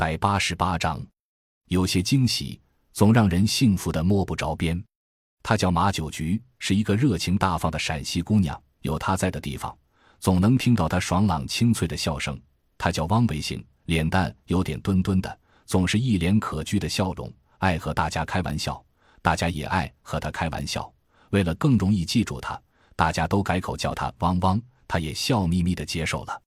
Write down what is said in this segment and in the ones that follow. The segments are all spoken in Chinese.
百八十八章，有些惊喜，总让人幸福的摸不着边。她叫马九菊，是一个热情大方的陕西姑娘。有她在的地方，总能听到她爽朗清脆的笑声。她叫汪维兴，脸蛋有点墩墩的，总是一脸可掬的笑容，爱和大家开玩笑，大家也爱和她开玩笑。为了更容易记住她，大家都改口叫她汪汪，她也笑眯眯的接受了。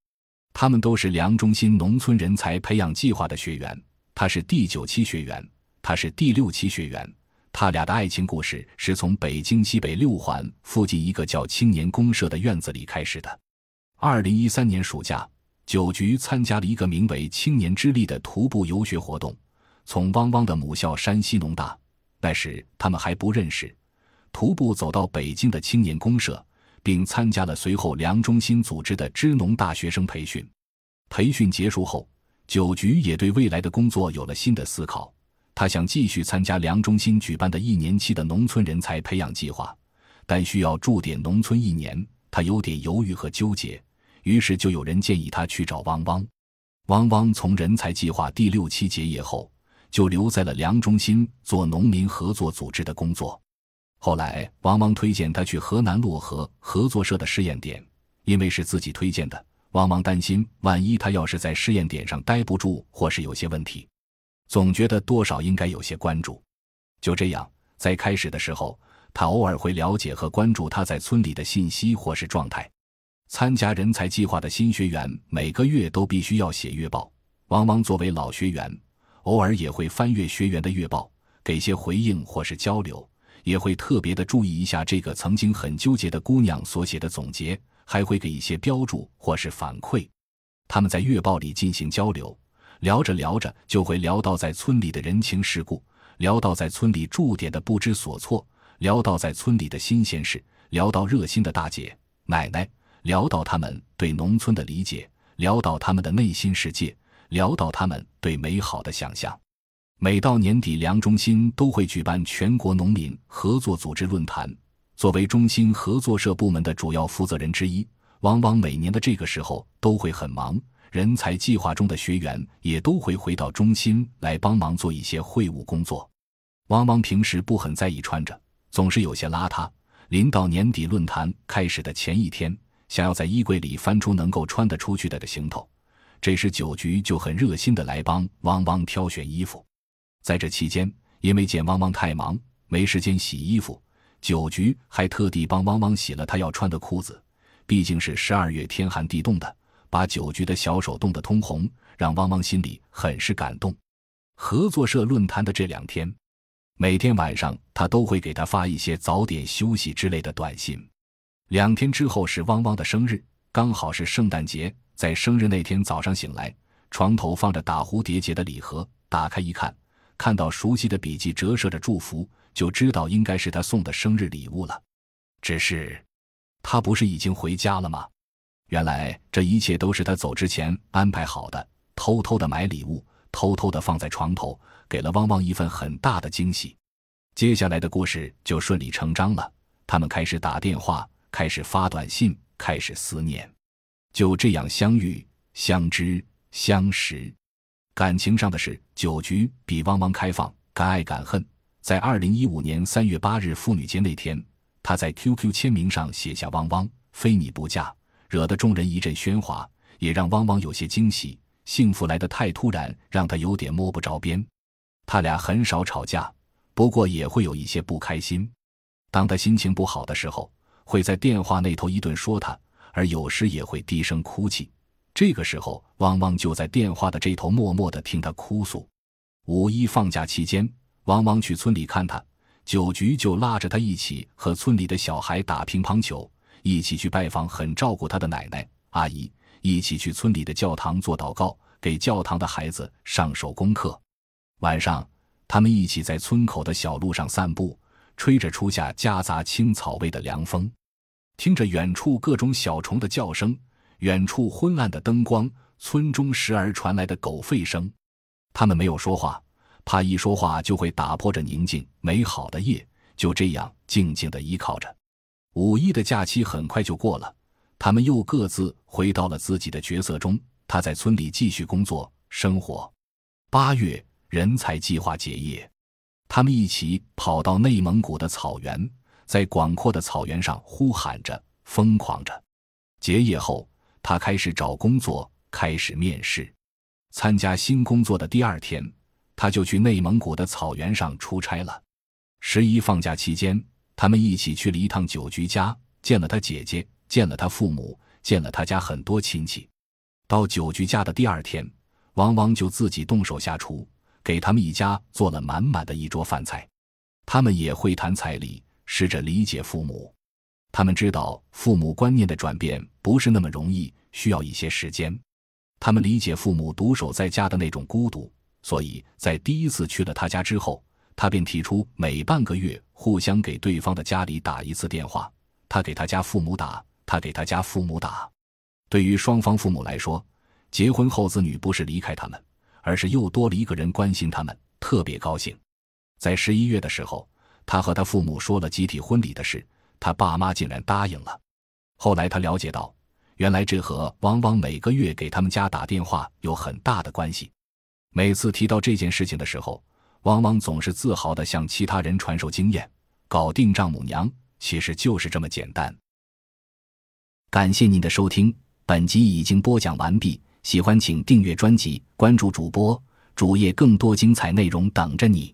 他们都是梁中心农村人才培养计划的学员，他是第九期学员，他是第六期学员。他俩的爱情故事是从北京西北六环附近一个叫青年公社的院子里开始的。二零一三年暑假，九局参加了一个名为“青年之力”的徒步游学活动，从汪汪的母校山西农大，那时他们还不认识，徒步走到北京的青年公社，并参加了随后梁中心组织的支农大学生培训。培训结束后，九局也对未来的工作有了新的思考。他想继续参加梁中心举办的一年期的农村人才培养计划，但需要驻点农村一年，他有点犹豫和纠结。于是就有人建议他去找汪汪。汪汪从人才计划第六期结业后，就留在了梁中心做农民合作组织的工作。后来，汪汪推荐他去河南漯河合作社的试验点，因为是自己推荐的，汪汪担心万一他要是在试验点上待不住，或是有些问题。总觉得多少应该有些关注，就这样，在开始的时候，他偶尔会了解和关注他在村里的信息或是状态。参加人才计划的新学员每个月都必须要写月报。汪汪作为老学员，偶尔也会翻阅学员的月报，给些回应或是交流，也会特别的注意一下这个曾经很纠结的姑娘所写的总结，还会给一些标注或是反馈。他们在月报里进行交流。聊着聊着，就会聊到在村里的人情世故，聊到在村里驻点的不知所措，聊到在村里的新鲜事，聊到热心的大姐奶奶，聊到他们对农村的理解，聊到他们的内心世界，聊到他们对美好的想象。每到年底，梁中心都会举办全国农民合作组织论坛。作为中心合作社部门的主要负责人之一，往往每年的这个时候都会很忙。人才计划中的学员也都会回到中心来帮忙做一些会务工作。汪汪平时不很在意穿着，总是有些邋遢。临到年底论坛开始的前一天，想要在衣柜里翻出能够穿得出去的行头，这时酒局就很热心的来帮汪汪挑选衣服。在这期间，因为见汪汪太忙没时间洗衣服，酒局还特地帮汪汪洗了他要穿的裤子。毕竟是十二月天寒地冻的。把酒局的小手冻得通红，让汪汪心里很是感动。合作社论坛的这两天，每天晚上他都会给他发一些早点休息之类的短信。两天之后是汪汪的生日，刚好是圣诞节。在生日那天早上醒来，床头放着打蝴蝶结的礼盒，打开一看，看到熟悉的笔记折射着祝福，就知道应该是他送的生日礼物了。只是，他不是已经回家了吗？原来这一切都是他走之前安排好的，偷偷的买礼物，偷偷的放在床头，给了汪汪一份很大的惊喜。接下来的故事就顺理成章了，他们开始打电话，开始发短信，开始思念，就这样相遇、相知、相识。感情上的事，酒局比汪汪开放，敢爱敢恨。在二零一五年三月八日妇女节那天，他在 QQ 签名上写下“汪汪，非你不嫁”。惹得众人一阵喧哗，也让汪汪有些惊喜。幸福来得太突然，让他有点摸不着边。他俩很少吵架，不过也会有一些不开心。当他心情不好的时候，会在电话那头一顿说他，而有时也会低声哭泣。这个时候，汪汪就在电话的这头默默地听他哭诉。五一放假期间，汪汪去村里看他，酒局就拉着他一起和村里的小孩打乒乓球。一起去拜访很照顾他的奶奶阿姨，一起去村里的教堂做祷告，给教堂的孩子上手功课。晚上，他们一起在村口的小路上散步，吹着初夏夹杂青草味的凉风，听着远处各种小虫的叫声，远处昏暗的灯光，村中时而传来的狗吠声。他们没有说话，怕一说话就会打破这宁静美好的夜。就这样静静的依靠着。五一的假期很快就过了，他们又各自回到了自己的角色中。他在村里继续工作生活，八月，人才计划结业，他们一起跑到内蒙古的草原，在广阔的草原上呼喊着，疯狂着。结业后，他开始找工作，开始面试。参加新工作的第二天，他就去内蒙古的草原上出差了。十一放假期间，他们一起去了一趟九局家，见了他姐姐，见了他父母，见了他家很多亲戚。到九局家的第二天，王王就自己动手下厨，给他们一家做了满满的一桌饭菜。他们也会谈彩礼，试着理解父母。他们知道父母观念的转变不是那么容易，需要一些时间。他们理解父母独守在家的那种孤独，所以在第一次去了他家之后，他便提出每半个月互相给对方的家里打一次电话。他给他家父母打，他给他家父母打。对于双方父母来说，结婚后子女不是离开他们，而是又多了一个人关心他们，特别高兴。在十一月的时候，他和他父母说了集体婚礼的事，他爸妈竟然答应了。后来他了解到。原来这和王汪每个月给他们家打电话有很大的关系。每次提到这件事情的时候，王汪总是自豪地向其他人传授经验。搞定丈母娘其实就是这么简单。感谢您的收听，本集已经播讲完毕。喜欢请订阅专辑，关注主播主页，更多精彩内容等着你。